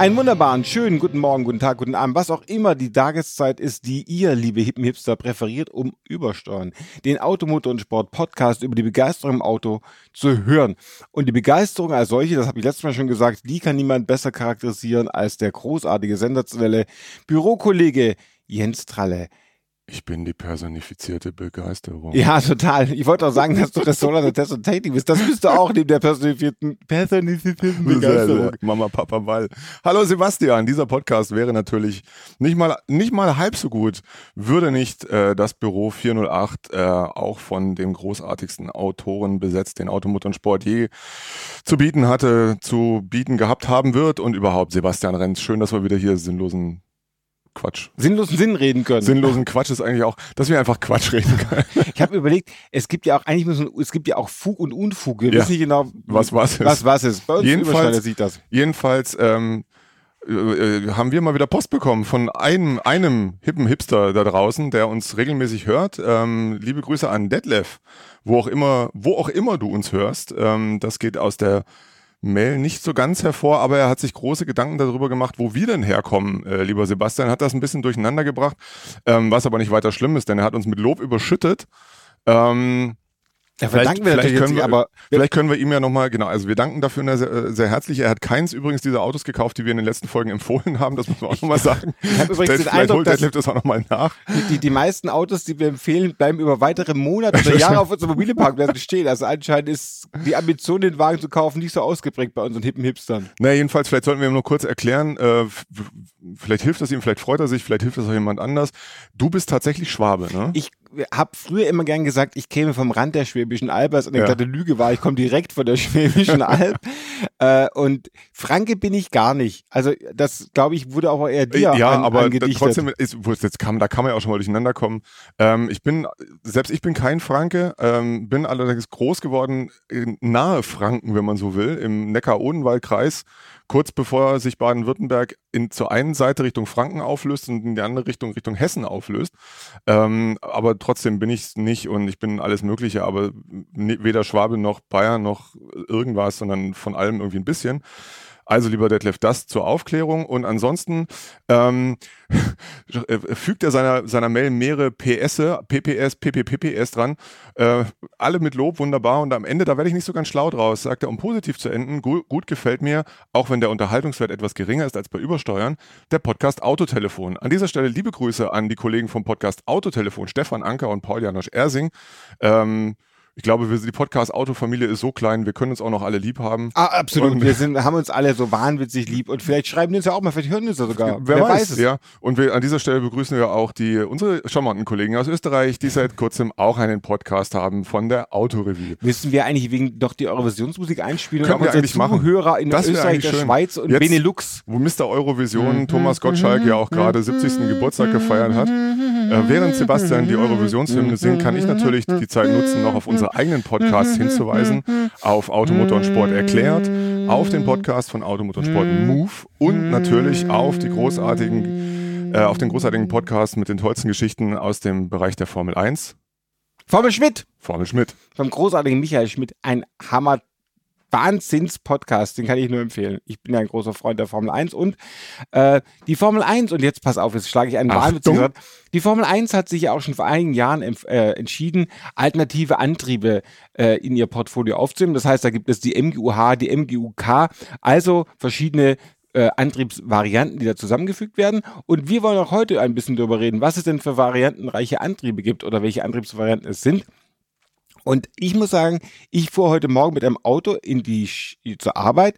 Einen wunderbaren, schönen guten Morgen, guten Tag, guten Abend, was auch immer die Tageszeit ist, die ihr, liebe Hippen Hipster, präferiert, um Übersteuern, den Automotor und Sport Podcast über die Begeisterung im Auto zu hören. Und die Begeisterung als solche, das habe ich letztes Mal schon gesagt, die kann niemand besser charakterisieren als der großartige Senderzwelle Bürokollege Jens Tralle. Ich bin die personifizierte Begeisterung. Ja, total. Ich wollte auch sagen, dass du Ressola der Test und Tating bist. Das bist du auch neben der personifizierten, personifizierten Begeisterung. Mama, Papa, Ball. Hallo Sebastian, dieser Podcast wäre natürlich nicht mal, nicht mal halb so gut, würde nicht äh, das Büro 408 äh, auch von dem großartigsten Autoren besetzt, den Automotor und Sport je zu bieten hatte, zu bieten gehabt haben wird und überhaupt Sebastian Renz. Schön, dass wir wieder hier sinnlosen Quatsch. Sinnlosen Sinn reden können. Sinnlosen Quatsch ist eigentlich auch, dass wir einfach Quatsch reden können. ich habe überlegt, es gibt ja auch eigentlich müssen, es gibt ja auch Fug und Unfug. Wir ja. wissen nicht genau, was was ist. Was was ist. Bei uns jedenfalls sieht das. Jedenfalls ähm, äh, äh, haben wir mal wieder Post bekommen von einem, einem hippen Hipster da draußen, der uns regelmäßig hört. Ähm, liebe Grüße an Detlef, wo auch immer, wo auch immer du uns hörst. Ähm, das geht aus der Mail nicht so ganz hervor, aber er hat sich große Gedanken darüber gemacht, wo wir denn herkommen, äh, lieber Sebastian. Hat das ein bisschen durcheinander gebracht, ähm, was aber nicht weiter schlimm ist, denn er hat uns mit Lob überschüttet. Ähm, ja, vielleicht, wir vielleicht, können wir, aber vielleicht können wir ihm ja nochmal, genau, also wir danken dafür sehr, sehr herzlich. Er hat keins übrigens dieser Autos gekauft, die wir in den letzten Folgen empfohlen haben, das muss man auch nochmal sagen. Ich habe übrigens den Eindruck, dass das auch nochmal nach. Die, die, die, meisten Autos, die wir empfehlen, bleiben über weitere Monate oder Jahre auf unserem Mobileparkplätzen stehen. Also anscheinend ist die Ambition, den Wagen zu kaufen, nicht so ausgeprägt bei unseren hippen Hipstern. Na, jedenfalls, vielleicht sollten wir ihm nur kurz erklären, äh, vielleicht hilft das ihm, vielleicht freut er sich, vielleicht hilft das auch jemand anders. Du bist tatsächlich Schwabe, ne? Ich habe früher immer gern gesagt, ich käme vom Rand der Schwäbischen Alb, was eine ja. glatte Lüge war. Ich komme direkt von der Schwäbischen Alb. Äh, und Franke bin ich gar nicht. Also das, glaube ich, wurde auch eher dir Ja, an, aber trotzdem, ist, jetzt kam, da kann man ja auch schon mal durcheinander kommen. Ähm, ich bin, selbst ich bin kein Franke, ähm, bin allerdings groß geworden nahe Franken, wenn man so will, im Neckar-Odenwald-Kreis kurz bevor sich Baden-Württemberg in zur einen Seite Richtung Franken auflöst und in die andere Richtung Richtung Hessen auflöst. Ähm, aber trotzdem bin ich es nicht und ich bin alles Mögliche, aber weder Schwabe noch Bayern noch irgendwas, sondern von allem irgendwie ein bisschen. Also lieber Detlef, das zur Aufklärung. Und ansonsten ähm, fügt er seiner, seiner Mail mehrere PS, PPS, PPPPS dran. Äh, alle mit Lob, wunderbar. Und am Ende, da werde ich nicht so ganz schlau draus, sagt er, um positiv zu enden, gut, gut gefällt mir, auch wenn der Unterhaltungswert etwas geringer ist als bei Übersteuern, der Podcast Autotelefon. An dieser Stelle liebe Grüße an die Kollegen vom Podcast Autotelefon, Stefan Anker und Paul Janosch Ersing. Ähm, ich glaube, wir, die Podcast-Autofamilie ist so klein, wir können uns auch noch alle lieb haben. Ah, absolut. Und wir sind, haben uns alle so wahnwitzig lieb und vielleicht schreiben die uns ja auch mal, vielleicht hören die uns ja sogar. Wer, wer weiß, weiß, es. Ja. Und wir, an dieser Stelle begrüßen wir auch die, unsere charmanten Kollegen aus Österreich, die seit kurzem auch einen Podcast haben von der Autorevue. Müssen wir eigentlich wegen doch die Eurovisionsmusik einspielen Können wir eigentlich machen. Zuhörer in das Österreich, der schön. Schweiz und Jetzt, Benelux. Wo Mr. Eurovision mhm. Thomas Gottschalk ja auch gerade 70. Geburtstag gefeiert hat. Äh, während Sebastian die Eurovisionshymne singt, kann ich natürlich die Zeit nutzen, noch auf unsere eigenen Podcasts Podcast hinzuweisen auf Automotor und Sport erklärt, auf den Podcast von Automotor und Sport Move und natürlich auf die großartigen, äh, auf den großartigen Podcast mit den tollsten Geschichten aus dem Bereich der Formel 1. Formel Schmidt. Formel Schmidt. Vom großartigen Michael Schmidt. Ein Hammer Wahnsinns-Podcast, den kann ich nur empfehlen. Ich bin ja ein großer Freund der Formel 1 und äh, die Formel 1, und jetzt pass auf, jetzt schlage ich einen Wahnwitz Die Formel 1 hat sich ja auch schon vor einigen Jahren äh, entschieden, alternative Antriebe äh, in ihr Portfolio aufzunehmen. Das heißt, da gibt es die MGUH, die MGUK, also verschiedene äh, Antriebsvarianten, die da zusammengefügt werden. Und wir wollen auch heute ein bisschen darüber reden, was es denn für variantenreiche Antriebe gibt oder welche Antriebsvarianten es sind. Und ich muss sagen, ich fuhr heute Morgen mit einem Auto in die zur Arbeit,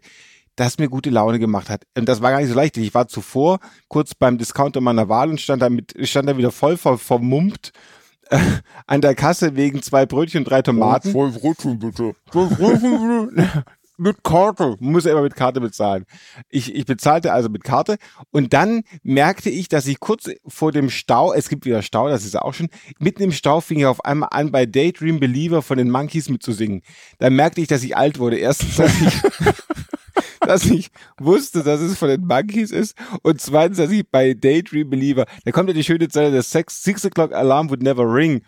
das mir gute Laune gemacht hat. Und das war gar nicht so leicht. Ich war zuvor kurz beim Discounter meiner Wahl und stand da mit, stand da wieder voll ver, vermummt äh, an der Kasse wegen zwei Brötchen und drei Tomaten. Voll Brötchen bitte mit Karte, muss er immer mit Karte bezahlen. Ich, ich bezahlte also mit Karte und dann merkte ich, dass ich kurz vor dem Stau, es gibt wieder Stau, das ist auch schon, mitten im Stau fing ich auf einmal an, bei Daydream Believer von den Monkeys mitzusingen. Dann merkte ich, dass ich alt wurde. Erstens, dass ich dass ich wusste, dass es von den Monkeys ist und zweitens, dass ich bei Daydream Believer, da kommt ja die schöne Zeile, der Six O'Clock Alarm would never ring.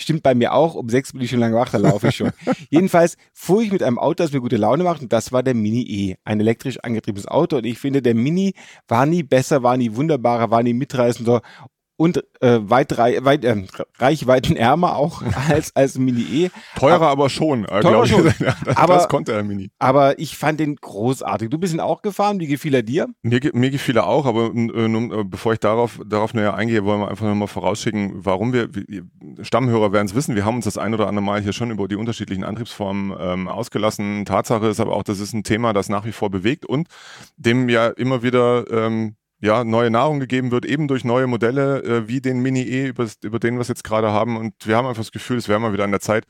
Stimmt bei mir auch, um sechs bin ich schon lange wach, da laufe ich schon. Jedenfalls fuhr ich mit einem Auto, das mir gute Laune macht und das war der Mini E, ein elektrisch angetriebenes Auto und ich finde, der Mini war nie besser, war nie wunderbarer, war nie mitreißender und äh, weit, weit äh, Reichweitenärmer auch als als Mini E. Teurer aber, aber schon. Äh, teurer schon. das, aber, das konnte der Mini. Aber ich fand den großartig. Du bist ihn auch gefahren. Wie gefiel er dir? Mir, mir gefiel er auch, aber äh, nun, äh, bevor ich darauf, darauf näher eingehe, wollen wir einfach nochmal vorausschicken, warum wir, Stammhörer werden es wissen, wir haben uns das ein oder andere Mal hier schon über die unterschiedlichen Antriebsformen ähm, ausgelassen. Tatsache ist aber auch, das ist ein Thema, das nach wie vor bewegt und dem ja immer wieder ähm, ja, neue Nahrung gegeben wird, eben durch neue Modelle äh, wie den Mini E, über, über den wir es jetzt gerade haben. Und wir haben einfach das Gefühl, es wäre mal wieder an der Zeit,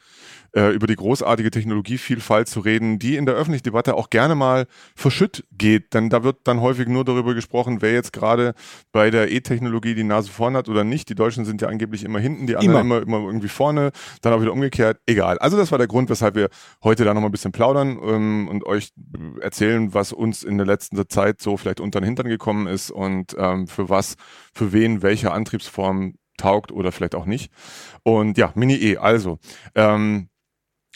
äh, über die großartige Technologievielfalt zu reden, die in der öffentlichen Debatte auch gerne mal verschütt geht. Denn da wird dann häufig nur darüber gesprochen, wer jetzt gerade bei der E-Technologie die Nase vorn hat oder nicht. Die Deutschen sind ja angeblich immer hinten, die anderen immer, immer, immer irgendwie vorne, dann auch wieder umgekehrt. Egal. Also das war der Grund, weshalb wir heute da nochmal ein bisschen plaudern ähm, und euch erzählen, was uns in der letzten Zeit so vielleicht unter den Hintern gekommen ist und ähm, für was, für wen, welche Antriebsform taugt oder vielleicht auch nicht. Und ja, Mini E, also. Ähm,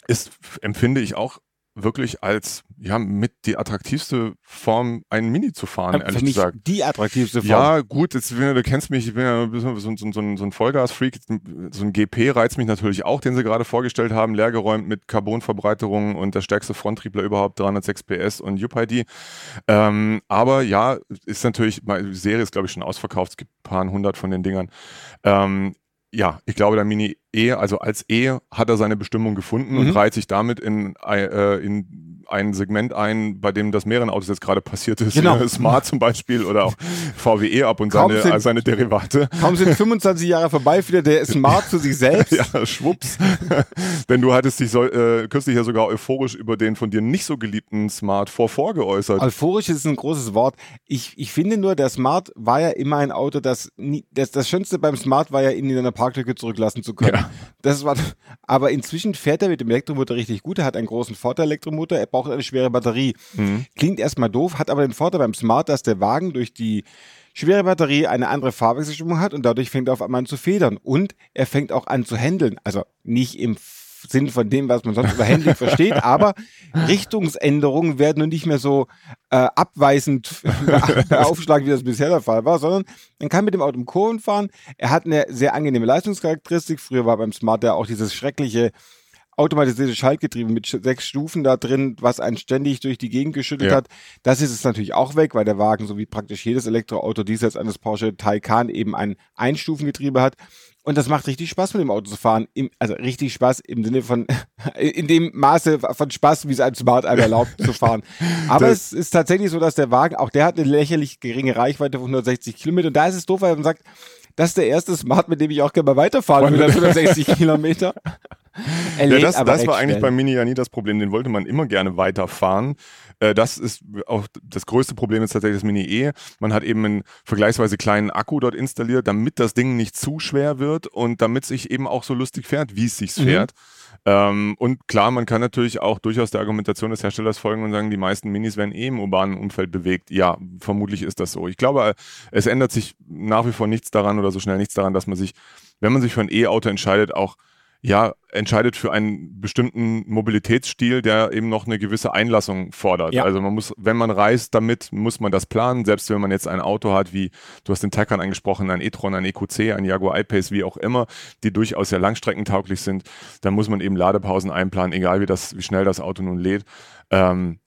ist, empfinde ich auch wirklich als ja mit die attraktivste Form, einen Mini zu fahren, ehrlich Für mich gesagt. Die attraktivste Form. Ja, gut, jetzt, du kennst mich, ich bin ja so, so, so, so ein Vollgas-Freak. So ein GP reizt mich natürlich auch, den sie gerade vorgestellt haben, leergeräumt mit Carbonverbreiterung und der stärkste Fronttriebler überhaupt, 306 PS und UPID. Ähm, aber ja, ist natürlich, die Serie ist glaube ich schon ausverkauft, es gibt ein paar hundert von den Dingern. Ähm, ja, ich glaube, der Mini E, also als E hat er seine Bestimmung gefunden mhm. und reiht sich damit in, äh, in ein Segment ein, bei dem das mehreren Autos jetzt gerade passiert ist. Genau. Smart zum Beispiel oder auch VWE ab und seine, sind, seine Derivate. Kaum sind 25 Jahre vorbei, wieder der Smart zu sich selbst. ja, schwupps. Denn du hattest dich so, äh, kürzlich ja sogar euphorisch über den von dir nicht so geliebten Smart 4 geäußert. Euphorisch ist ein großes Wort. Ich, ich finde nur, der Smart war ja immer ein Auto, das, nie, das, das Schönste beim Smart war ja, ihn in einer Parklücke zurücklassen zu können. Ja. Das war, aber inzwischen fährt er mit dem Elektromotor richtig gut. Er hat einen großen Vorteil-Elektromotor. Er braucht eine schwere Batterie. Mhm. Klingt erstmal doof, hat aber den Vorteil beim Smart, dass der Wagen durch die schwere Batterie eine andere Fahrwechselstimmung hat und dadurch fängt er auf einmal an zu federn. Und er fängt auch an zu handeln. Also nicht im Sinn von dem, was man sonst über Handling versteht, aber Richtungsänderungen werden nun nicht mehr so äh, abweisend per Aufschlag, wie das bisher der Fall war, sondern man kann mit dem Auto im Kurven fahren. Er hat eine sehr angenehme Leistungscharakteristik. Früher war beim Smart ja auch dieses schreckliche automatisierte Schaltgetriebe mit sechs Stufen da drin, was einen ständig durch die Gegend geschüttelt ja. hat. Das ist es natürlich auch weg, weil der Wagen, so wie praktisch jedes Elektroauto diesseits eines Porsche Taycan eben ein Einstufengetriebe hat. Und das macht richtig Spaß, mit dem Auto zu fahren. Im, also richtig Spaß im Sinne von, in dem Maße von Spaß, wie es einem Smart einem erlaubt zu fahren. Aber das es ist tatsächlich so, dass der Wagen, auch der hat eine lächerlich geringe Reichweite von 160 Kilometer. Und da ist es doof, weil man sagt, das ist der erste Smart, mit dem ich auch gerne mal weiterfahren will, 160 Kilometer. ja, das, das war eigentlich beim Mini ja nie das Problem. Den wollte man immer gerne weiterfahren. Äh, das ist auch das größte Problem ist tatsächlich das Mini E. Man hat eben einen vergleichsweise kleinen Akku dort installiert, damit das Ding nicht zu schwer wird und damit es sich eben auch so lustig fährt, wie es sich mhm. fährt. Ähm, und klar, man kann natürlich auch durchaus der Argumentation des Herstellers folgen und sagen, die meisten Minis werden eh im urbanen Umfeld bewegt. Ja, vermutlich ist das so. Ich glaube, es ändert sich nach wie vor nichts daran oder so schnell nichts daran, dass man sich, wenn man sich für ein E-Auto entscheidet, auch ja, entscheidet für einen bestimmten Mobilitätsstil, der eben noch eine gewisse Einlassung fordert. Ja. Also man muss, wenn man reist damit, muss man das planen. Selbst wenn man jetzt ein Auto hat, wie du hast den Taycan angesprochen, ein e-tron, ein EQC, ein Jaguar I-Pace, wie auch immer, die durchaus sehr langstreckentauglich sind, dann muss man eben Ladepausen einplanen, egal wie das, wie schnell das Auto nun lädt. Ähm,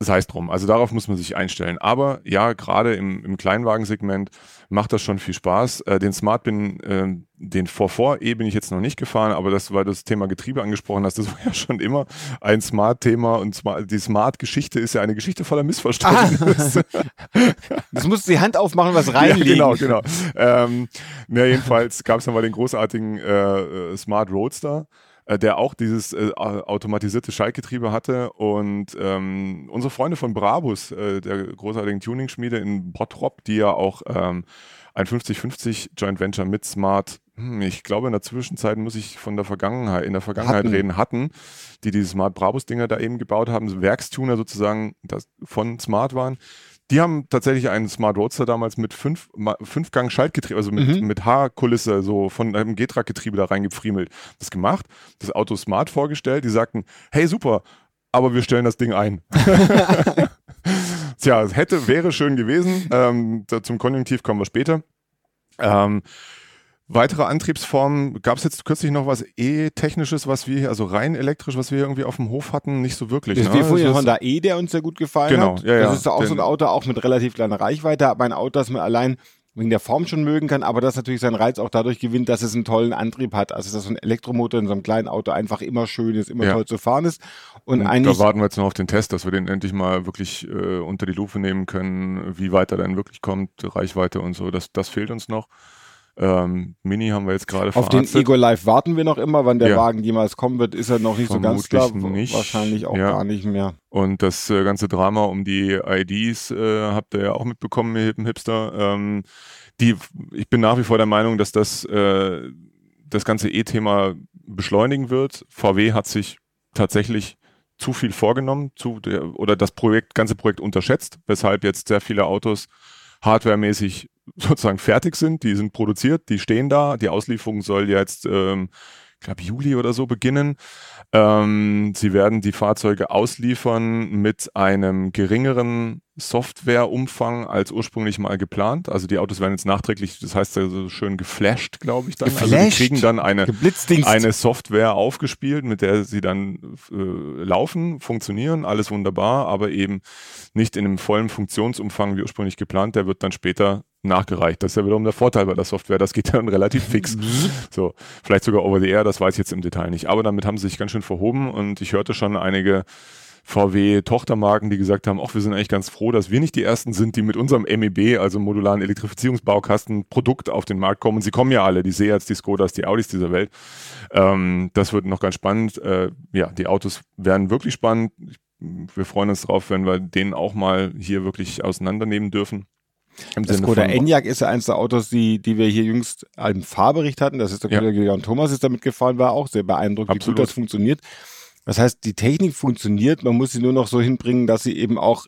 sei es drum. Also darauf muss man sich einstellen. Aber ja, gerade im, im Kleinwagensegment macht das schon viel Spaß. Äh, den Smart bin, äh, den vor E bin ich jetzt noch nicht gefahren, aber das, weil du das Thema Getriebe angesprochen hast, das war ja schon immer ein Smart-Thema und Smart, die Smart-Geschichte ist ja eine Geschichte voller Missverständnisse. Ah. das musst du die Hand aufmachen, was reinlegen. Ja, genau, genau. Ähm, na, jedenfalls gab es dann mal den großartigen äh, äh Smart Roadster äh, der auch dieses äh, automatisierte Schaltgetriebe hatte. Und ähm, unsere Freunde von Brabus, äh, der großartigen Tuning-Schmiede in Bottrop, die ja auch ähm, ein 50-50 Joint Venture mit Smart hm, ich glaube, in der Zwischenzeit muss ich von der Vergangenheit, in der Vergangenheit Hatten. reden, hatten, die diese Smart Brabus-Dinger da eben gebaut haben, Werkstuner sozusagen das von Smart waren. Die haben tatsächlich einen Smart Roadster damals mit fünf, Ma- Fünfgang Schaltgetriebe, also mit, Mhm. mit Haarkulisse, so von einem G-Track-Getriebe da reingefriemelt. Das gemacht, das Auto Smart vorgestellt, die sagten, hey super, aber wir stellen das Ding ein. Tja, es hätte, wäre schön gewesen. Ähm, da, zum Konjunktiv kommen wir später. Ähm, weitere Antriebsformen, gab es jetzt kürzlich noch was E-Technisches, was wir hier, also rein elektrisch, was wir irgendwie auf dem Hof hatten? Nicht so wirklich. Das ne? wir vorhin ist- Honda E, der uns sehr gut gefallen Genau, hat. ja, ja. Das ist auch so ein Den- Auto, auch mit relativ kleiner Reichweite, aber ein Auto, das man allein wegen der Form schon mögen kann, aber das natürlich seinen Reiz auch dadurch gewinnt, dass es einen tollen Antrieb hat. Also dass so ein Elektromotor in so einem kleinen Auto einfach immer schön ist, immer Ja. toll zu fahren ist. Und, Und eigentlich da warten wir jetzt noch auf den Test, dass wir den endlich mal wirklich äh, unter die Lupe nehmen können, wie weit er dann wirklich kommt, Reichweite und so. Das, das fehlt uns noch. Ähm, Mini haben wir jetzt gerade auf den. Ego Live warten wir noch immer. Wann der Ja. Wagen jemals kommen wird, ist er noch nicht so ganz klar. Vermutlich nicht. Wahrscheinlich auch Ja. gar nicht mehr. Und das äh, ganze Drama um die IDs äh, habt ihr ja auch mitbekommen, ihr hippen Hipster. Ähm, die, ich bin nach wie vor der Meinung, dass das äh, das ganze E-Thema beschleunigen wird. VW hat sich tatsächlich zu viel vorgenommen zu der, oder das Projekt, ganze Projekt unterschätzt, weshalb jetzt sehr viele Autos hardwaremäßig sozusagen fertig sind. Die sind produziert, die stehen da. Die Auslieferung soll jetzt, ähm, ich glaube, Juli oder so beginnen. Ähm, sie werden die Fahrzeuge ausliefern mit einem geringeren Softwareumfang als ursprünglich mal geplant. Also die Autos werden jetzt nachträglich, das heißt ja so schön geflasht, glaube ich dann. Also die Geflasht? kriegen dann eine, eine Software aufgespielt, mit der sie dann äh, laufen, funktionieren, alles wunderbar, aber eben nicht in einem vollen Funktionsumfang wie ursprünglich geplant. Der wird dann später nachgereicht. Das ist ja wiederum der Vorteil bei der Software. Das geht dann relativ fix. so, vielleicht sogar over the air, das weiß ich jetzt im Detail nicht. Aber damit haben sie sich ganz schön verhoben und ich hörte schon einige VW-Tochtermarken, die gesagt haben, ach, wir sind eigentlich ganz froh, dass wir nicht die ersten sind, die mit unserem MEB, also modularen Elektrifizierungsbaukasten, Produkt auf den Markt kommen. Und sie kommen ja alle, die Seats, die Skodas, die Audis dieser Welt. Ähm, das wird noch ganz spannend. Äh, ja, die Autos werden wirklich spannend. Wir freuen uns drauf, wenn wir den auch mal hier wirklich auseinandernehmen dürfen. Im Das Skoda Enyaq ist ja eins der Autos, die, die wir hier jüngst im Fahrbericht hatten. Das ist der Ja. Kollege Jan Thomas ist damit gefahren, war auch sehr beeindruckt, wie Absolut. gut das funktioniert. Das heißt, die Technik funktioniert, man muss sie nur noch so hinbringen, dass sie eben auch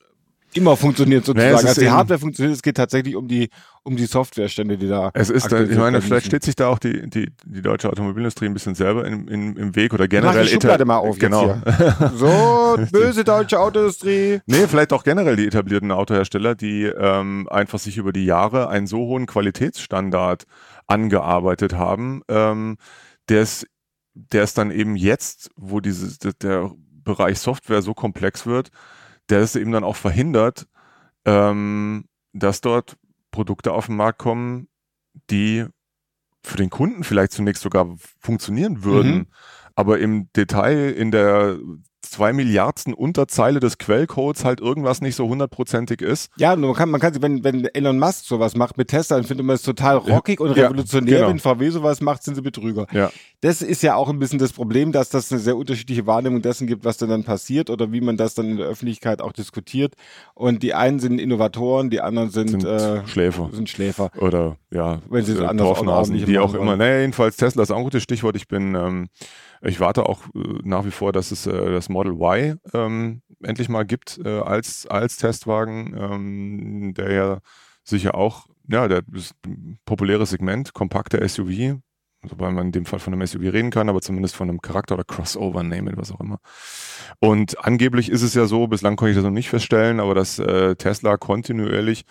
immer funktioniert sozusagen. ist also die Hardware funktioniert, es geht tatsächlich um die, um die Softwarestände, die da. Es ist, ich meine, vielleicht steht sich da auch die, die, die deutsche Automobilindustrie ein bisschen selber in, in, im Weg oder Mach generell. die Schublade mal auf genau. So, böse deutsche Autoindustrie. Nee, vielleicht auch generell die etablierten Autohersteller, die ähm, einfach sich über die Jahre einen so hohen Qualitätsstandard angearbeitet haben, ähm, der es der es dann eben jetzt, wo dieses, der, Bereich Software so komplex wird, der es eben dann auch verhindert, ähm, dass dort Produkte auf den Markt kommen, die für den Kunden vielleicht zunächst sogar funktionieren würden, Mhm. aber im Detail in der zwei Milliardsten Unterzeile des Quellcodes halt irgendwas nicht so hundertprozentig ist. Ja, man kann, man kann wenn, wenn Elon Musk sowas macht mit Tesla, dann findet man es total rockig und Ja, revolutionär. genau. Wenn VW sowas macht, sind sie Betrüger. Ja. Das ist ja auch ein bisschen das Problem, dass das eine sehr unterschiedliche Wahrnehmung dessen gibt, was denn dann passiert oder wie man das dann in der Öffentlichkeit auch diskutiert. Und die einen sind Innovatoren, die anderen sind, Sind äh, Schläfer. sind Schläfer. Oder ja, Wenn sie es äh, anders Dorfnasen, ordentlich die auch immer. Naja, jedenfalls Tesla ist auch ein gutes Stichwort. Ich bin, ähm, ich warte auch äh, nach wie vor, dass es äh, das Model Y ähm, endlich mal gibt äh, als als Testwagen, ähm, der ja sicher auch, ja, der ist ein populäres Segment, kompakte SUV, wobei man in dem Fall von einem SUV reden kann, aber zumindest von einem Charakter oder Crossover nehmen, was auch immer. Und angeblich ist es ja so, bislang konnte ich das noch nicht feststellen, aber dass äh, Tesla kontinuierlich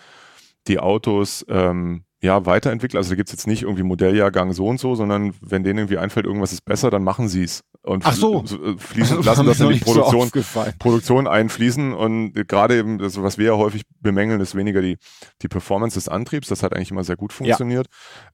die Autos ähm, ja weiterentwickelt. Also da gibt's jetzt nicht irgendwie Modelljahrgang so und so, sondern wenn denen irgendwie einfällt, irgendwas ist besser, dann machen sie's Und Ach so. äh, fließen, lassen das in die nicht so Produktion. Produktion einfließen und gerade eben, das, was wir ja häufig bemängeln, ist weniger die, die Performance des Antriebs, das hat eigentlich immer sehr gut funktioniert,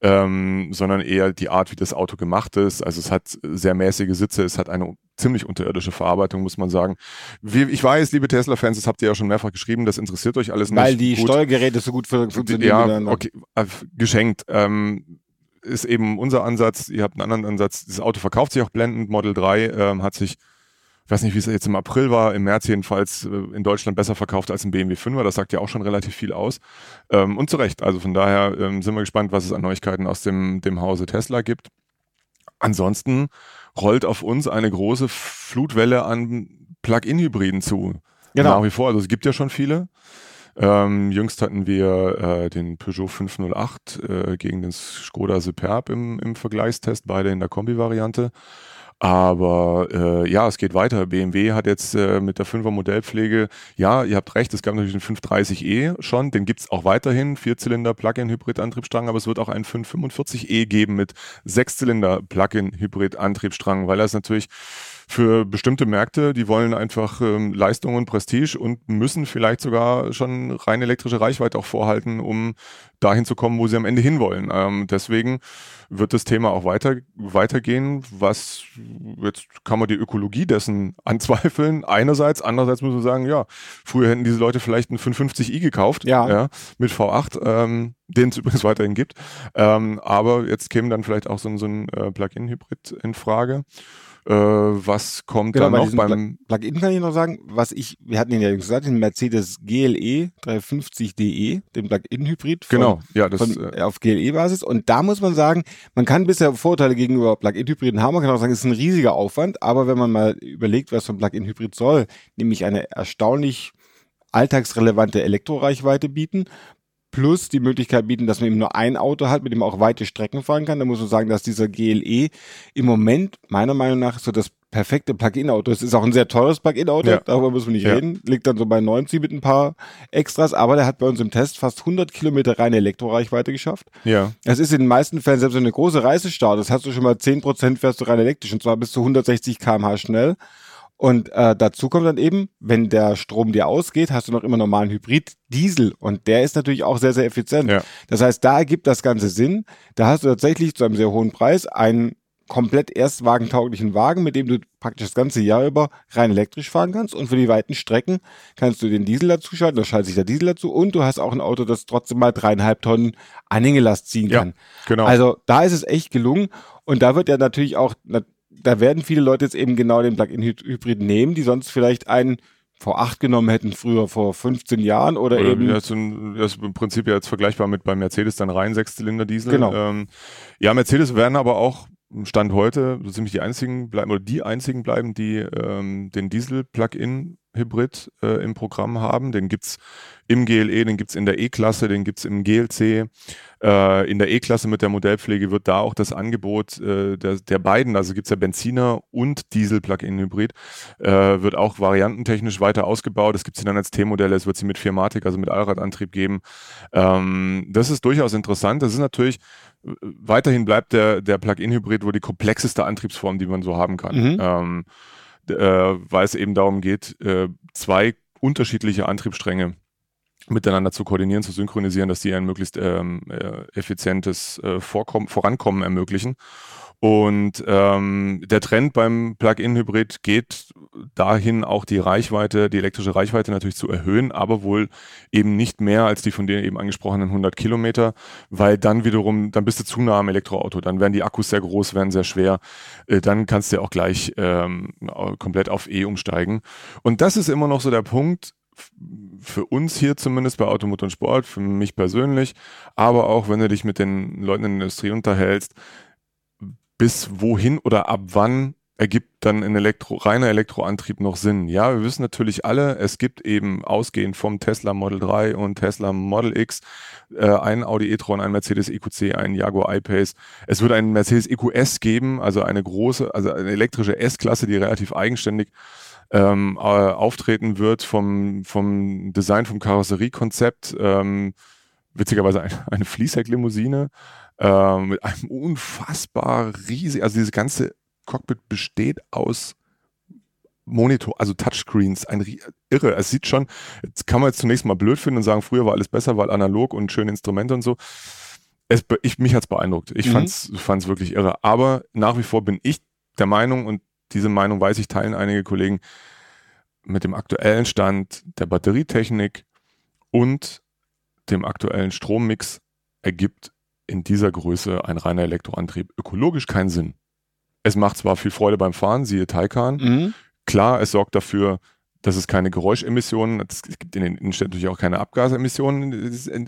ähm, sondern eher die Art, wie das Auto gemacht ist. Also es hat sehr mäßige Sitze, es hat eine ziemlich unterirdische Verarbeitung, muss man sagen. Wie, ich weiß, liebe Tesla-Fans, das habt ihr ja schon mehrfach geschrieben, das interessiert euch alles nicht. Weil die Gut. Steuergeräte so gut fun- funktionieren. Ja, okay, äh, geschenkt. Ähm, ist eben unser Ansatz. Ihr habt einen anderen Ansatz. Das Auto verkauft sich auch blendend. Model 3 ähm, hat sich ich weiß nicht, wie es jetzt im April war, im März jedenfalls äh, in Deutschland besser verkauft als ein BMW 5er. Das sagt ja auch schon relativ viel aus. Ähm, und zu Recht. Also von daher ähm, sind wir gespannt, was es an Neuigkeiten aus dem, dem Hause Tesla gibt. Ansonsten rollt auf uns eine große Flutwelle an Plug-in-Hybriden zu. Genau. Nach wie vor. Also es gibt ja schon viele. Ähm, jüngst hatten wir äh, den Peugeot 508 äh, gegen den Skoda Superb im, im Vergleichstest, beide in der Kombi-Variante. Aber äh, ja, es geht weiter. BMW hat jetzt äh, mit der 5er Modellpflege, ja, ihr habt recht, es gab natürlich den 530e schon, den gibt's auch weiterhin, Vierzylinder Plug-in-Hybrid-Antriebsstrang, aber es wird auch einen 545e geben mit Sechszylinder Plug-in-Hybrid-Antriebsstrang, weil das natürlich für bestimmte Märkte, die wollen einfach ähm, Leistung und Prestige und müssen vielleicht sogar schon rein elektrische Reichweite auch vorhalten, um dahin zu kommen, wo sie am Ende hinwollen. Ähm, deswegen wird das Thema auch weiter, weitergehen. Was, jetzt kann man die Ökologie dessen anzweifeln. Einerseits, andererseits muss man sagen, ja, früher hätten diese Leute vielleicht einen 550i gekauft, ja. ja mit V8, ähm, den es übrigens weiterhin gibt. Ähm, aber jetzt käme dann vielleicht auch so, so ein äh, Plug-in-Hybrid in Frage. Äh, was kommt genau, dann noch beim Plug-in kann ich noch sagen, was ich, wir hatten ihn ja gesagt, den Mercedes GLE 350DE, den Plug-in-Hybrid genau, ja, das, von, äh, auf GLE-Basis. Und da muss man sagen, man kann bisher Vorteile gegenüber Plug-in-Hybriden haben. Man kann auch sagen, es ist ein riesiger Aufwand. Aber wenn man mal überlegt, was so ein Plug-in-Hybrid soll, nämlich eine erstaunlich alltagsrelevante Elektroreichweite bieten, plus die Möglichkeit bieten, dass man eben nur ein Auto hat, mit dem man auch weite Strecken fahren kann. Da muss man sagen, dass dieser GLE im Moment meiner Meinung nach so das perfekte Plug-in-Auto ist. Ist auch ein sehr teures Plug-in-Auto, ja. darüber müssen wir nicht ja. reden. Liegt dann so bei 90 mit ein paar Extras, aber der hat bei uns im Test fast 100 Kilometer reine Elektroreichweite geschafft. Ja. Es ist in den meisten Fällen, selbst wenn eine große Reise startet, hast du schon mal 10% fährst du rein elektrisch und zwar bis zu 160 km/h schnell. Und äh, dazu kommt dann eben, wenn der Strom dir ausgeht, hast du noch immer normalen Hybrid-Diesel und der ist natürlich auch sehr, sehr effizient. Ja. Das heißt, da ergibt das Ganze Sinn. Da hast du tatsächlich zu einem sehr hohen Preis einen komplett erstwagentauglichen Wagen, mit dem du praktisch das ganze Jahr über rein elektrisch fahren kannst und für die weiten Strecken kannst du den Diesel dazu schalten, da schaltet sich der Diesel dazu und du hast auch ein Auto, das trotzdem mal dreieinhalb Tonnen Anhängelast ziehen kann. Ja, genau. Also da ist es echt gelungen und da wird ja natürlich auch da werden viele Leute jetzt eben genau den Plug-in-Hybrid nehmen, die sonst vielleicht einen V8 genommen hätten, früher vor 15 Jahren oder, oder eben. Das ist im Prinzip ja jetzt vergleichbar mit bei Mercedes dann rein Sechszylinder Diesel. Genau. Ähm, ja, Mercedes werden aber auch Stand heute so ziemlich die einzigen bleiben oder die einzigen bleiben, die ähm, den Diesel-Plug-in Hybrid äh, im Programm haben. Den gibt's im GLE, den gibt's in der E-Klasse, den gibt's im GLC. Äh, in der E-Klasse mit der Modellpflege wird da auch das Angebot äh, der, der beiden, also gibt's ja Benziner und Diesel-Plug-in-Hybrid, äh, wird auch variantentechnisch weiter ausgebaut. Es gibt sie dann als T-Modelle, es wird sie mit Firmatik, also mit Allradantrieb geben. Ähm, das ist durchaus interessant. Das ist natürlich, weiterhin bleibt der, der Plug-in-Hybrid wohl die komplexeste Antriebsform, die man so haben kann. Mhm. Ähm, äh, weil es eben darum geht, äh, zwei unterschiedliche Antriebsstränge miteinander zu koordinieren, zu synchronisieren, dass die ein möglichst ähm, äh, effizientes äh, Vorkommen, Vorankommen ermöglichen. Und ähm, der Trend beim Plug-in-Hybrid geht dahin, auch die Reichweite, die elektrische Reichweite natürlich zu erhöhen, aber wohl eben nicht mehr als die von dir eben angesprochenen 100 Kilometer, weil dann wiederum, dann bist du zu nah am Elektroauto, dann werden die Akkus sehr groß, werden sehr schwer, äh, dann kannst du ja auch gleich ähm, komplett auf E umsteigen. Und das ist immer noch so der Punkt, für uns hier zumindest bei Automotor und Sport, für mich persönlich, aber auch wenn du dich mit den Leuten in der Industrie unterhältst, bis wohin oder ab wann ergibt dann ein Elektro, reiner Elektroantrieb noch Sinn? Ja, wir wissen natürlich alle, es gibt eben ausgehend vom Tesla Model 3 und Tesla Model X äh, einen Audi e-tron, einen Mercedes EQC, einen Jaguar I-Pace. Es wird einen Mercedes EQS geben, also eine große, also eine elektrische S-Klasse, die relativ eigenständig ähm, äh, auftreten wird vom, vom Design, vom Karosseriekonzept. Ähm, witzigerweise eine, eine Fließhecklimousine äh, mit einem unfassbar riesig, also dieses ganze Cockpit besteht aus Monitor, also Touchscreens, ein irre. Es sieht schon, jetzt kann man jetzt zunächst mal blöd finden und sagen, früher war alles besser, weil analog und schöne Instrumente und so. Es, ich, mich hat's beeindruckt. Ich mhm. fand's, fand's wirklich irre. Aber nach wie vor bin ich der Meinung, und diese Meinung weiß ich, teilen einige Kollegen, mit dem aktuellen Stand der Batterietechnik und dem aktuellen Strommix ergibt in dieser Größe ein reiner Elektroantrieb ökologisch keinen Sinn. Es macht zwar viel Freude beim Fahren, siehe Taycan, mhm. klar, es sorgt dafür, dass es keine Geräuschemissionen, es gibt in den Innenstädten natürlich auch keine Abgasemissionen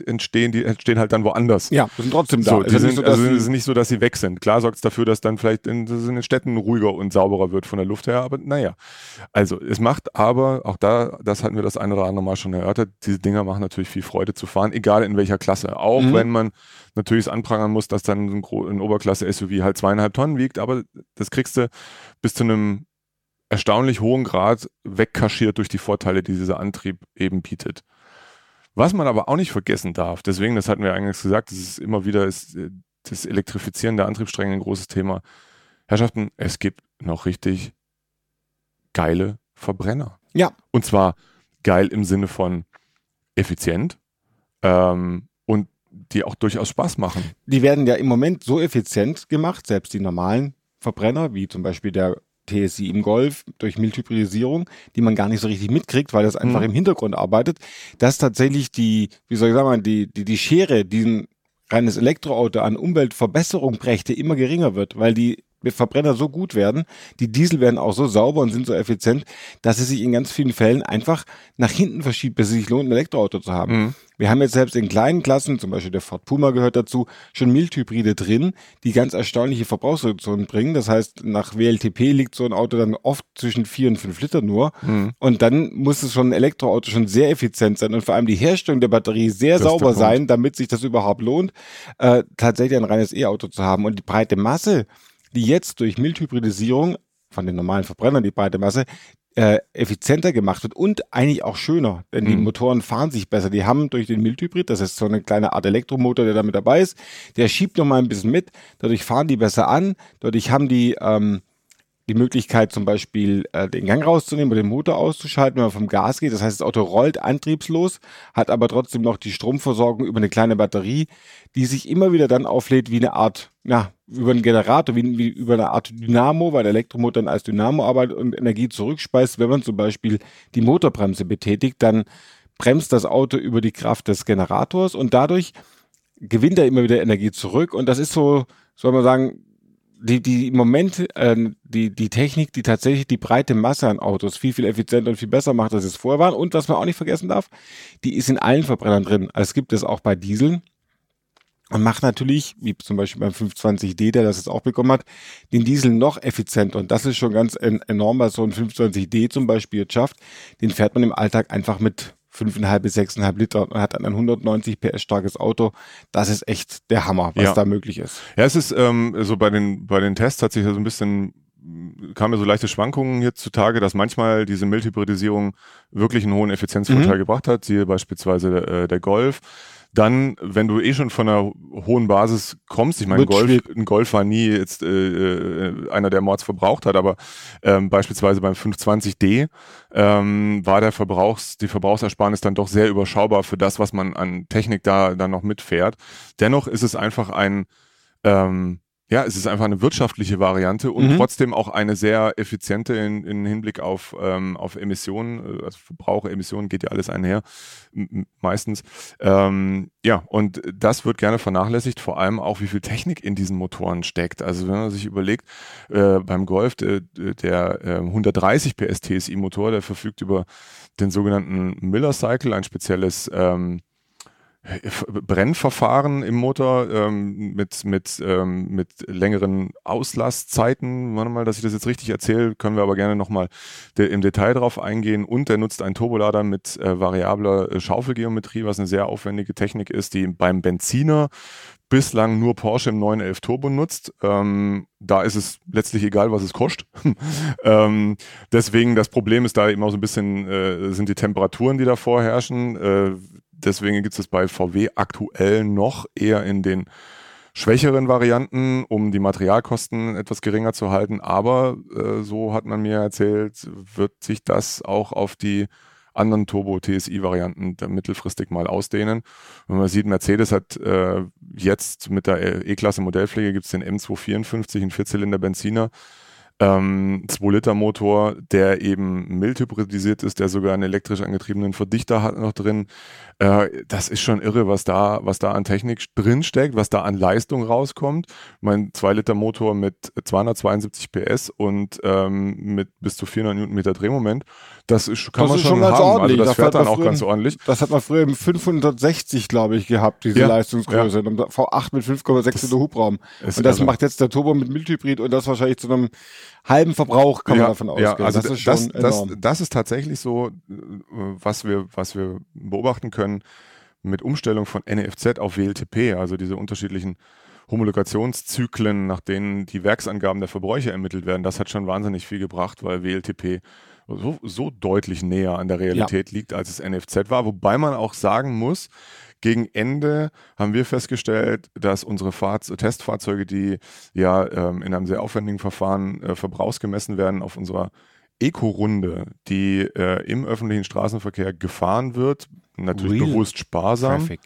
entstehen, die entstehen halt dann woanders. Ja, sind trotzdem da. So, die sind, so, also es ist nicht so, dass sie weg sind. Klar sorgt es dafür, dass dann vielleicht in, in, den Städten ruhiger und sauberer wird von der Luft her, aber naja. Also es macht aber, auch da, das hatten wir das ein oder andere Mal schon erörtert, diese Dinger machen natürlich viel Freude zu fahren, egal in welcher Klasse. Auch mhm. wenn man natürlich es anprangern muss, dass dann ein, ein Oberklasse-SUV halt zweieinhalb Tonnen wiegt, aber das kriegst du bis zu einem erstaunlich hohen Grad wegkaschiert durch die Vorteile, die dieser Antrieb eben bietet. Was man aber auch nicht vergessen darf, deswegen, das hatten wir eingangs gesagt, das ist immer wieder ist, äh, das Elektrifizieren der Antriebsstränge ein großes Thema. Herrschaften, es gibt noch richtig geile Verbrenner. Ja. Und zwar geil im Sinne von effizient ähm, und die auch durchaus Spaß machen. Die werden ja im Moment so effizient gemacht, selbst die normalen Verbrenner, wie zum Beispiel der TSI im Golf durch Mildhybridisierung, die man gar nicht so richtig mitkriegt, weil das einfach mhm. im Hintergrund arbeitet, dass tatsächlich die, wie soll ich sagen, die, die, die Schere, die ein reines Elektroauto an Umweltverbesserung brächte, immer geringer wird, weil die Verbrenner so gut werden, die Diesel werden auch so sauber und sind so effizient, dass es sich in ganz vielen Fällen einfach nach hinten verschiebt, bis es sich lohnt, ein Elektroauto zu haben. Mhm. Wir haben jetzt selbst in kleinen Klassen, zum Beispiel der Ford Puma gehört dazu, schon Mildhybride drin, die ganz erstaunliche Verbrauchsreduktionen bringen. Das heißt, nach WLTP liegt so ein Auto dann oft zwischen vier und fünf Liter nur. Mhm. Und dann muss es schon ein Elektroauto schon sehr effizient sein und vor allem die Herstellung der Batterie sehr das sauber sein, damit sich das überhaupt lohnt, äh, tatsächlich ein reines E-Auto zu haben. Und die breite Masse, die jetzt durch Mildhybridisierung von den normalen Verbrennern, die breite Masse, äh, effizienter gemacht wird und eigentlich auch schöner, denn mhm. die Motoren fahren sich besser. Die haben durch den Mildhybrid, das ist so eine kleine Art Elektromotor, der damit dabei ist, der schiebt nochmal ein bisschen mit, dadurch fahren die besser an, dadurch haben die ähm, die Möglichkeit zum Beispiel äh, den Gang rauszunehmen oder den Motor auszuschalten, wenn man vom Gas geht. Das heißt, das Auto rollt antriebslos, hat aber trotzdem noch die Stromversorgung über eine kleine Batterie, die sich immer wieder dann auflädt wie eine Art, ja, über einen Generator, wie, wie über eine Art Dynamo, weil der Elektromotor dann als Dynamo arbeitet und Energie zurückspeist. Wenn man zum Beispiel die Motorbremse betätigt, dann bremst das Auto über die Kraft des Generators und dadurch gewinnt er immer wieder Energie zurück. Und das ist so, soll man sagen, die, die im Moment äh, die, die Technik, die tatsächlich die breite Masse an Autos viel, viel effizienter und viel besser macht, als es vorher war. Und was man auch nicht vergessen darf, die ist in allen Verbrennern drin. Also es gibt es auch bei Dieseln. Und macht natürlich, wie zum Beispiel beim 520D, der das jetzt auch bekommen hat, den Diesel noch effizienter. Und das ist schon ganz enorm, was so ein 520D zum Beispiel jetzt schafft. Den fährt man im Alltag einfach mit 5,5 bis 6,5 Liter und hat dann ein 190 PS starkes Auto. Das ist echt der Hammer, was ja. da möglich ist. Ja, es ist ähm, so bei den, bei den Tests hat sich ja so ein bisschen kamen ja so leichte Schwankungen jetzt zutage, dass manchmal diese Mildhybridisierung wirklich einen hohen Effizienzvorteil mhm. gebracht hat, siehe beispielsweise äh, der Golf. Dann, wenn du eh schon von einer hohen Basis kommst, ich meine, Golf, ein Golf war nie jetzt äh, äh, einer, der Mords verbraucht hat, aber ähm, beispielsweise beim 520D ähm, war der Verbrauchs, die Verbrauchsersparnis dann doch sehr überschaubar für das, was man an Technik da dann noch mitfährt. Dennoch ist es einfach ein ähm, ja, es ist einfach eine wirtschaftliche Variante und mhm. trotzdem auch eine sehr effiziente in, in Hinblick auf, ähm, auf Emissionen, äh, also Verbrauch, Emissionen geht ja alles einher, meistens. Ähm, ja, und das wird gerne vernachlässigt, vor allem auch, wie viel Technik in diesen Motoren steckt. Also wenn man sich überlegt, äh, beim Golf, der, der äh, 130 PS TSI-Motor, der verfügt über den sogenannten Miller Cycle, ein spezielles ähm, Brennverfahren im Motor ähm, mit, mit, ähm, mit längeren Auslastzeiten. Warte mal, dass ich das jetzt richtig erzähle, können wir aber gerne nochmal de im Detail drauf eingehen. Und er nutzt einen Turbolader mit äh, variabler äh, Schaufelgeometrie, was eine sehr aufwendige Technik ist, die beim Benziner bislang nur Porsche im 911 Turbo nutzt. Ähm, da ist es letztlich egal, was es kostet. ähm, deswegen das Problem ist da eben auch so ein bisschen, äh, sind die Temperaturen, die da vorherrschen. Äh, deswegen gibt es bei VW aktuell noch eher in den schwächeren Varianten, um die Materialkosten etwas geringer zu halten. Aber äh, so hat man mir erzählt, wird sich das auch auf die anderen Turbo-TSI-Varianten mittelfristig mal ausdehnen. Wenn man sieht, Mercedes hat äh, jetzt mit der E-Klasse Modellpflege gibt es den M254, einen Vierzylinder Benziner, ähm, 2-Liter-Motor, der eben mild hybridisiert ist, der sogar einen elektrisch angetriebenen Verdichter hat noch drin. Äh, das ist schon irre, was da, was da an Technik drinsteckt, was da an Leistung rauskommt. Mein 2-Liter-Motor mit 272 PS und ähm, mit bis zu 400 Newtonmeter Drehmoment, das ist, kann das man ist schon, ganz haben. Also ordentlich. Also das, das fährt dann auch ganz ordentlich. Das hat man früher im 560, glaube ich, gehabt, diese ja, Leistungsgröße. Ja. V8 mit 5,6 Liter Hubraum. Und das macht jetzt der Turbo mit Mildhybrid und das wahrscheinlich zu einem halben Verbrauch kann ja, man davon ausgehen. Ja, also das ist, schon das, das, das ist tatsächlich so, was wir, was wir beobachten können mit Umstellung von NFZ auf WLTP, also diese unterschiedlichen Homologationszyklen, nach denen die Werksangaben der Verbräuche ermittelt werden. Das hat schon wahnsinnig viel gebracht, weil WLTP so, so deutlich näher an der Realität ja. liegt, als es NFZ war. Wobei man auch sagen muss, gegen Ende haben wir festgestellt, dass unsere Fahr Testfahrzeuge, die ja ähm, in einem sehr aufwendigen Verfahren äh, verbrauchsgemessen werden, auf unserer Eco-Runde, die äh, im öffentlichen Straßenverkehr gefahren wird, natürlich Real bewusst sparsam. Traffic.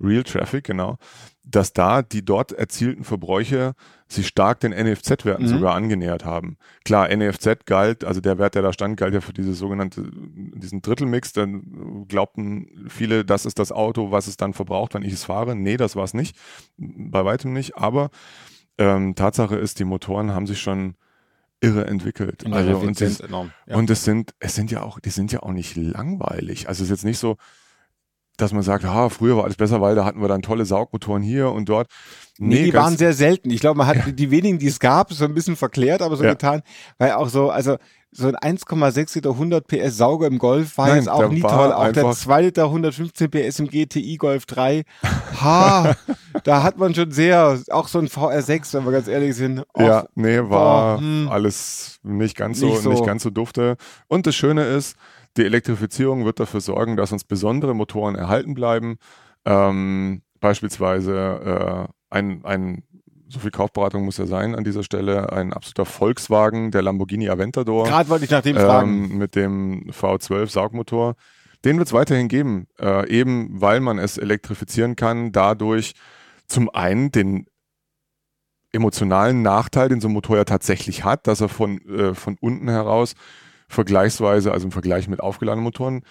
Real Traffic, genau. Dass da die dort erzielten Verbräuche sich stark den NFZ-Werten mhm. sogar angenähert haben. Klar, NFZ galt, also der Wert, der da stand, galt ja für diese sogenannte, diesen Drittelmix. Dann glaubten viele, das ist das Auto, was es dann verbraucht, wenn ich es fahre. Nee, das war es nicht. Bei weitem nicht. Aber ähm, Tatsache ist, die Motoren haben sich schon irre entwickelt. Also, und, es, ja. und es sind, es sind ja auch, die sind ja auch nicht langweilig. Also es ist jetzt nicht so, dass man sagt, ha, früher war alles besser, weil da hatten wir dann tolle Saugmotoren hier und dort. Nee, nee die waren sehr selten. Ich glaube, man hat ja. die wenigen, die es gab, so ein bisschen verklärt, aber so ja. getan, weil auch so, also so ein 1,6 Liter 100 PS Sauger im Golf war Nein, jetzt auch nie toll. Auch der 2 Liter 115 PS im GTI Golf 3. Ha, da hat man schon sehr, auch so ein VR6, wenn wir ganz ehrlich sind. Och, ja, nee, war oh, hm, alles nicht ganz so, nicht so, nicht ganz so dufte. Und das Schöne ist, die Elektrifizierung wird dafür sorgen, dass uns besondere Motoren erhalten bleiben. Ähm, beispielsweise äh, ein, ein, so viel Kaufberatung muss ja sein an dieser Stelle, ein absoluter Volkswagen, der Lamborghini Aventador. Gerade wollte ich nach dem ähm, fragen. Mit dem V12 Saugmotor. Den wird es weiterhin geben, äh, eben weil man es elektrifizieren kann, dadurch zum einen den emotionalen Nachteil, den so ein Motor ja tatsächlich hat, dass er von, äh, von unten heraus vergleichsweise, also im Vergleich mit aufgeladenen Motoren,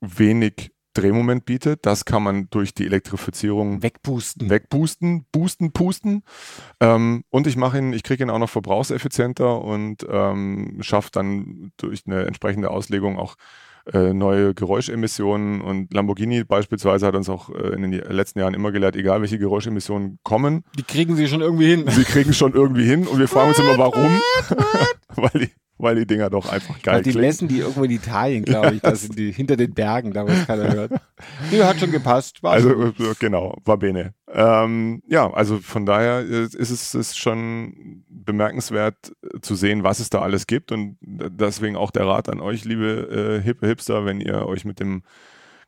wenig Drehmoment bietet. Das kann man durch die Elektrifizierung wegboosten, wegboosten, boosten, pusten. Ähm, und ich mache ihn, ich kriege ihn auch noch verbrauchseffizienter und ähm, schaffe dann durch eine entsprechende Auslegung auch äh, neue Geräuschemissionen. Und Lamborghini beispielsweise hat uns auch äh, in den letzten Jahren immer gelehrt, egal welche Geräuschemissionen kommen. Die kriegen sie schon irgendwie hin. Sie kriegen schon irgendwie hin und wir fragen uns immer, warum. Weil die weil die Dinger doch einfach geil sind. Die klingen. messen die irgendwo in Italien, glaube ich. Das sind die hinter den Bergen, da wo es keiner hört. Die hat schon gepasst. War also äh, genau, war bene. Ähm, ja, also von daher ist es ist schon bemerkenswert zu sehen, was es da alles gibt und deswegen auch der Rat an euch, liebe äh, hippe Hipster, wenn ihr euch mit dem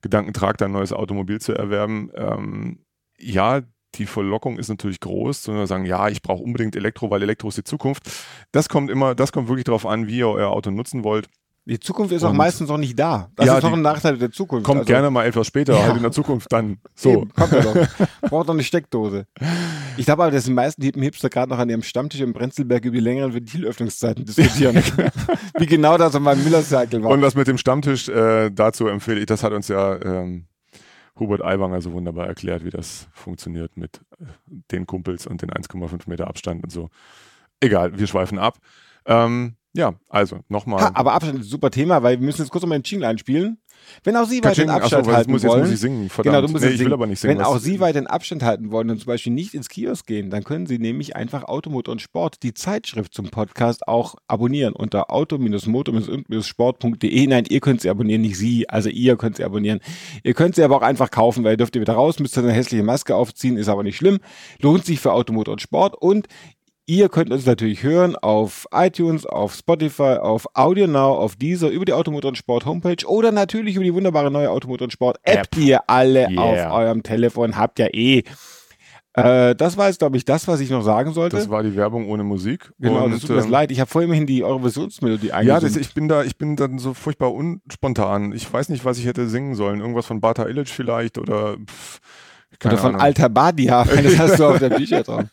Gedanken tragt, ein neues Automobil zu erwerben. Ähm, ja, die Verlockung ist natürlich groß, sondern sagen, ja, ich brauche unbedingt Elektro, weil Elektro ist die Zukunft. Das kommt immer, das kommt wirklich darauf an, wie ihr euer Auto nutzen wollt. Die Zukunft ist und auch meistens noch nicht da. Das ja, ist noch ein Nachteil der Zukunft. Kommt also, gerne mal etwas später, ja. halt in der Zukunft dann. So. Eben, kommt ja doch. Braucht doch eine Steckdose. Ich glaube aber, dass die meisten Hippen Hipster gerade noch an ihrem Stammtisch im Brenzelberg über die längeren Ventilöffnungszeiten diskutieren. Wie genau das an meinem Miller-Cycle war. Und das mit dem Stammtisch, äh, dazu empfehle ich, das hat uns ja ähm, Hubert Aiwanger so wunderbar erklärt, wie das funktioniert mit äh, den Kumpels und den 1,5 Meter Abstand und so. Egal, wir schweifen ab. Ähm, ja, also nochmal. Aber Abstand ist ein super Thema, weil wir müssen jetzt kurz nochmal den Jingle einspielen. Wenn auch Sie weiter den Abstand achso, halten muss, wollen, jetzt muss ich singen. Verdammt. Genau, du musst nee, ich singen. will aber nicht singen. Wenn auch Sie weiter den Abstand halten wollen und zum Beispiel nicht ins Kiosk gehen, dann können Sie nämlich einfach Automotor und Sport, die Zeitschrift zum Podcast, auch abonnieren unter auto-motor-sport.de. Nein, ihr könnt sie abonnieren, nicht Sie. Also ihr könnt sie abonnieren. Ihr könnt sie aber auch einfach kaufen, weil ihr dürft ihr wieder raus, müsst ihr eine hässliche Maske aufziehen, ist aber nicht schlimm. Lohnt sich für Automotor und Sport und Ihr könnt uns natürlich hören auf iTunes, auf Spotify, auf Audio Now, auf dieser, über die Automotor und Sport Homepage oder natürlich über die wunderbare neue Automotor und Sport App, App. die ihr alle yeah. auf eurem Telefon habt ja eh. Äh, das war jetzt, glaube ich, das, was ich noch sagen sollte. Das war die Werbung ohne Musik. Genau, und, das tut mir ähm, leid. Ich habe vorhin immerhin die Eurovisionsmelodie eingesungen. Ja, das, ich bin da, ich bin dann so furchtbar unspontan. Ich weiß nicht, was ich hätte singen sollen. Irgendwas von Bata Illich vielleicht oder pff, oder von Ahnung. Alter Badia, das hast du auf der Bücher drauf.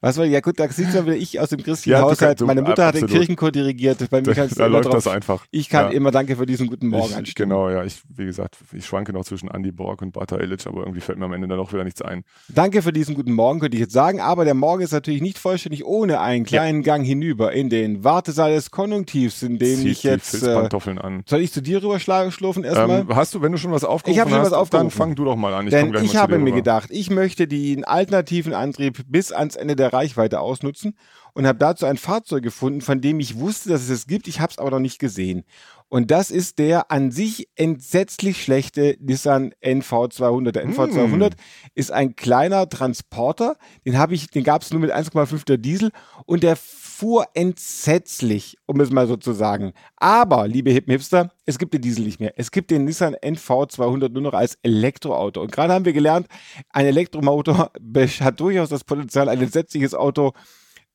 Was war, ja gut, da sieht man wieder ich aus dem christlichen ja, Haushalt. Meine Mutter hat den Kirchenchor dirigiert. Bei mir da, da läuft drauf. das einfach. Ich kann ja. immer Danke für diesen guten Morgen ich. Genau, ja. Ich, wie gesagt, ich schwanke noch zwischen Andy Borg und Bata Illich, aber irgendwie fällt mir am Ende dann auch wieder nichts ein. Danke für diesen guten Morgen, könnte ich jetzt sagen. Aber der Morgen ist natürlich nicht vollständig ohne einen kleinen ja. Gang hinüber in den Wartesaal des Konjunktivs, in dem Zieht ich jetzt. Die äh, an. Soll ich zu dir rüber schlafen erstmal? Ähm, hast du, wenn du schon was aufgerufen ich hast, schon was aufgerufen. dann fang du doch mal an. Ich, Denn ich habe mir gedacht, ich möchte den alternativen Antrieb bis ans Ende der Reichweite ausnutzen und habe dazu ein Fahrzeug gefunden, von dem ich wusste, dass es es gibt, ich habe es aber noch nicht gesehen. Und das ist der an sich entsetzlich schlechte Nissan NV200. Der NV200 mm. ist ein kleiner Transporter, den habe ich, den gab es nur mit 1,5 Diesel und der fuhr entsetzlich, um es mal so zu sagen. Aber, liebe Hippen Hipster, es gibt den Diesel nicht mehr. Es gibt den Nissan NV200 nur noch als Elektroauto. Und gerade haben wir gelernt, ein Elektromotor hat durchaus das Potenzial, ein entsetzliches Auto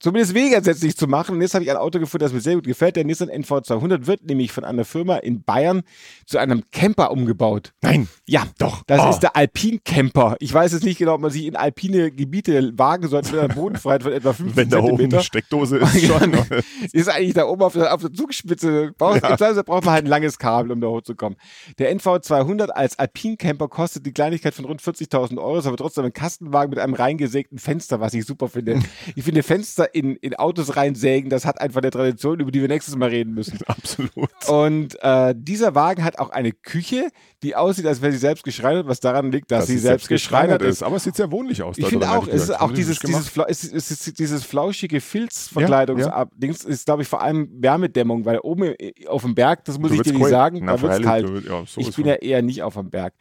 zumindest wegersetzlich zu machen. Und jetzt habe ich ein Auto gefunden, das mir sehr gut gefällt. Der Nissan NV200 wird nämlich von einer Firma in Bayern zu einem Camper umgebaut. Nein. Ja, doch. Das oh. ist der Alpin Camper. Ich weiß jetzt nicht genau, ob man sich in alpine Gebiete wagen sollte mit einer Bodenfreiheit von etwa 15 Wenn da oben eine Steckdose ist schon. ist eigentlich da oben auf der, auf der Zugspitze. Braucht, ja. braucht man halt ein langes Kabel, um da hochzukommen. Der NV200 als Alpin Camper kostet die Kleinigkeit von rund 40.000 Euro, ist aber trotzdem ein Kastenwagen mit einem reingesägten Fenster, was ich super finde. ich finde Fenster in, in Autos reinsägen, das hat einfach eine Tradition, über die wir nächstes Mal reden müssen. Absolut. Und äh, dieser Wagen hat auch eine Küche, die aussieht, als wäre sie selbst geschreinert, was daran liegt, dass, dass sie selbst geschreinert ist. Aber es sieht sehr wohnlich aus. Ich finde auch, es ist auch dieses, dieses, Fla es ist, es ist dieses flauschige Filzverkleidungsdings, ja, ja. ist, glaube ich, vor allem Wärmedämmung, weil oben auf dem Berg, das muss du ich dir nicht sagen, Na, da wird es kalt. Ja, so ich bin ja eher nicht auf dem Berg.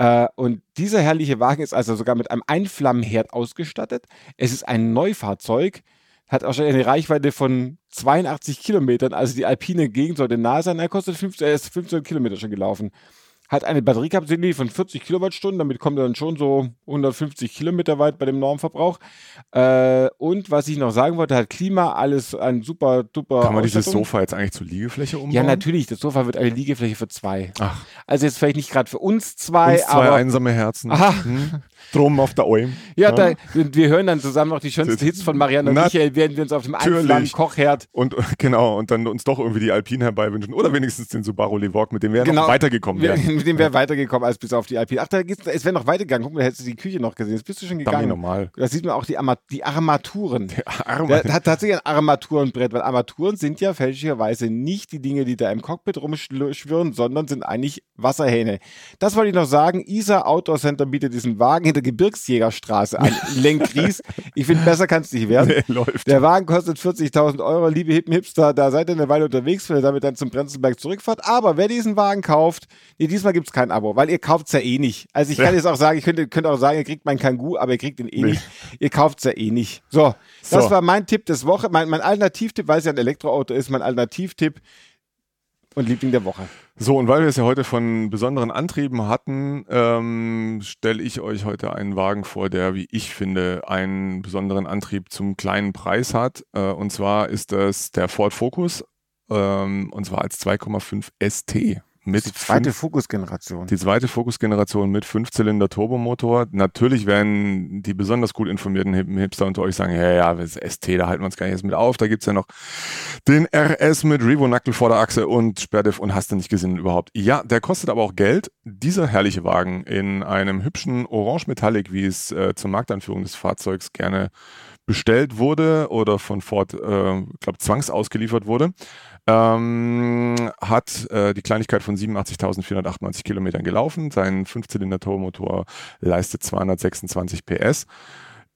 Uh, und dieser herrliche Wagen ist also sogar mit einem Einflammenherd ausgestattet. Es ist ein Neufahrzeug hat auch schon eine Reichweite von 82 Kilometern, also die alpine Gegend sollte nah sein. Er kostet 15, er ist 15 Kilometer schon gelaufen hat eine Batteriekapazität von 40 Kilowattstunden, damit kommt er dann schon so 150 Kilometer weit bei dem Normverbrauch. Äh, und was ich noch sagen wollte, hat Klima, alles ein super duper. Kann man dieses Sofa jetzt eigentlich zur Liegefläche umbauen? Ja, natürlich. Das Sofa wird eine Liegefläche für zwei. Ach. Also jetzt vielleicht nicht gerade für uns zwei, uns zwei aber. einsame Herzen. Aha. Hm. Drum auf der Alm. Ja, ja. Da, wir hören dann zusammen noch die schönsten Hits von Marianne und Na, Michael, werden wir uns auf dem Einflammen Kochherd. Und genau, und dann uns doch irgendwie die Alpine herbeiwünschen. Oder wenigstens den Subaru Levorg, mit dem wir genau. noch weitergekommen wären mit dem wäre weitergekommen als bis auf die IP. Ach, da geht's, es wäre noch weitergegangen. Guck mal, da hättest du die Küche noch gesehen. Jetzt bist du schon gegangen. normal. Da sieht man auch die, Arma die Armaturen. Der hat tatsächlich ein Armaturenbrett, weil Armaturen sind ja fälschlicherweise nicht die Dinge, die da im Cockpit rumschwirren, sondern sind eigentlich Wasserhähne. Das wollte ich noch sagen. ISA Outdoor Center bietet diesen Wagen hinter Gebirgsjägerstraße an. Lenkries. Ich finde, besser kann es nicht werden. Nee. Der Wagen kostet 40.000 Euro. Liebe Hippen Hipster, da seid ihr eine Weile unterwegs, wenn ihr damit dann zum Prenzlberg zurückfahrt. Aber wer diesen Wagen kauft, nee, diesmal gibt es kein Abo, weil ihr kauft es ja eh nicht. Also ich kann ja. jetzt auch sagen, ich könnte, könnte auch sagen, ihr kriegt meinen Kangoo, aber ihr kriegt ihn eh nee. nicht. Ihr kauft es ja eh nicht. So, das so. war mein Tipp des Woche, mein, mein Alternativtipp, weil es ja ein Elektroauto ist, mein Alternativtipp und Liebling der Woche. So, und weil wir es ja heute von besonderen Antrieben hatten, ähm, stelle ich euch heute einen Wagen vor, der, wie ich finde, einen besonderen Antrieb zum kleinen Preis hat. Äh, und zwar ist das der Ford Focus, ähm, und zwar als 2,5 ST. Mit die zweite Fokus-Generation. Die zweite Fokus-Generation mit Fünfzylinder Turbomotor. Natürlich werden die besonders gut informierten Hipster unter euch sagen, ja, ja, das ST, da halten wir uns gar nicht erst mit auf. Da gibt's ja noch den RS mit Revo-Nackel vor der Achse und Sperrdiff und hast du nicht gesehen überhaupt. Ja, der kostet aber auch Geld. Dieser herrliche Wagen in einem hübschen Orange Metallic, wie es äh, zur Marktanführung des Fahrzeugs gerne bestellt wurde oder von Ford, äh, glaube zwangsausgeliefert wurde, ähm, hat äh, die Kleinigkeit von 87.498 Kilometern gelaufen. Sein Fünfzylinder-Turbomotor leistet 226 PS.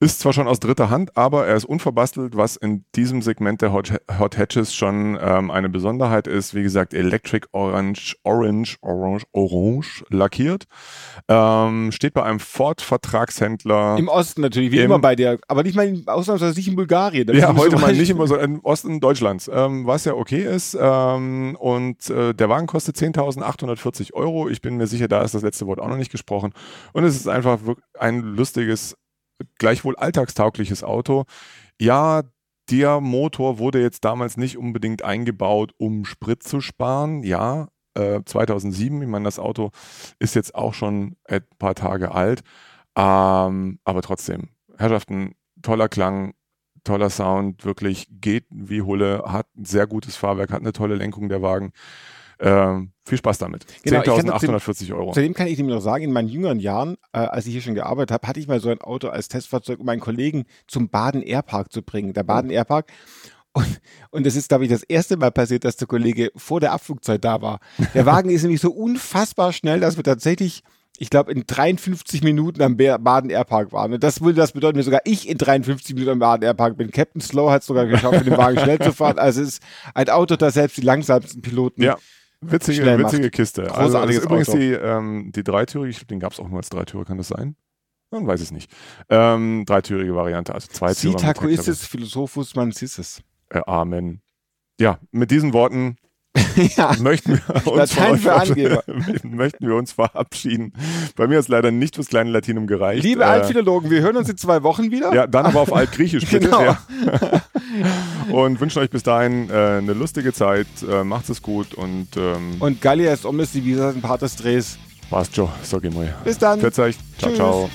Ist zwar schon aus dritter Hand, aber er ist unverbastelt, was in diesem Segment der Hot, Hot Hatches schon ähm, eine Besonderheit ist. Wie gesagt, Electric Orange, Orange, Orange, Orange lackiert. Ähm, steht bei einem Ford-Vertragshändler. Im Osten natürlich, wie im, immer bei dir. Aber nicht mal ausnahmsweise nicht in Bulgarien. Ja, heute mal nicht immer so im Osten Deutschlands. Ähm, was ja okay ist. Ähm, und äh, der Wagen kostet 10.840 Euro. Ich bin mir sicher, da ist das letzte Wort auch noch nicht gesprochen. Und es ist einfach ein lustiges gleichwohl alltagstaugliches Auto. Ja, der Motor wurde jetzt damals nicht unbedingt eingebaut, um Sprit zu sparen. Ja, äh, 2007, ich meine, das Auto ist jetzt auch schon ein paar Tage alt. Ähm, aber trotzdem, Herrschaften, toller Klang, toller Sound, wirklich geht wie Hulle, hat ein sehr gutes Fahrwerk, hat eine tolle Lenkung der Wagen. Ähm, viel Spaß damit. Genau, ich kann 10.840 Euro. Zudem kann ich nämlich noch sagen, in meinen jüngeren Jahren, äh, als ich hier schon gearbeitet habe, hatte ich mal so ein Auto als Testfahrzeug, um meinen Kollegen zum Baden Airpark zu bringen. Der Baden Airpark. Und, und das ist, glaube ich, das erste Mal passiert, dass der Kollege vor der Abflugzeit da war. Der Wagen ist nämlich so unfassbar schnell, dass wir tatsächlich ich glaube, in 53 Minuten am Baden Airpark waren. Und das würde das bedeuten, dass sogar ich in 53 Minuten am Baden Airpark bin. Captain Slow hat es sogar geschafft, mit dem Wagen schnell zu fahren. Also es ist ein Auto, das selbst die langsamsten Piloten ja. Witzige, witzige Kiste. Also das ist übrigens die, ähm, die dreitürige, ich glaube, den gab es auch nur als Dreitürer, kann das sein? Man weiß es nicht. Ähm, dreitürige Variante, also zwei. Sitaco ist es, Philosophus man ist es. Äh, Amen. Ja, mit diesen Worten ja. möchten, wir uns möchten wir uns verabschieden. Bei mir ist leider nicht fürs kleine Latinum gereicht. Liebe äh, Altphilologen, wir hören uns in zwei Wochen wieder. Ja, dann aber auf Altgriechisch bitte. genau. Ja. und wünschen euch bis dahin äh, eine lustige Zeit. Äh, macht es gut und ähm, und Gallia ist Divisa ein Pater Drehs. Passt schon, sag ich mal. Bis dann. Für euch. Ciao, Tschüss. ciao.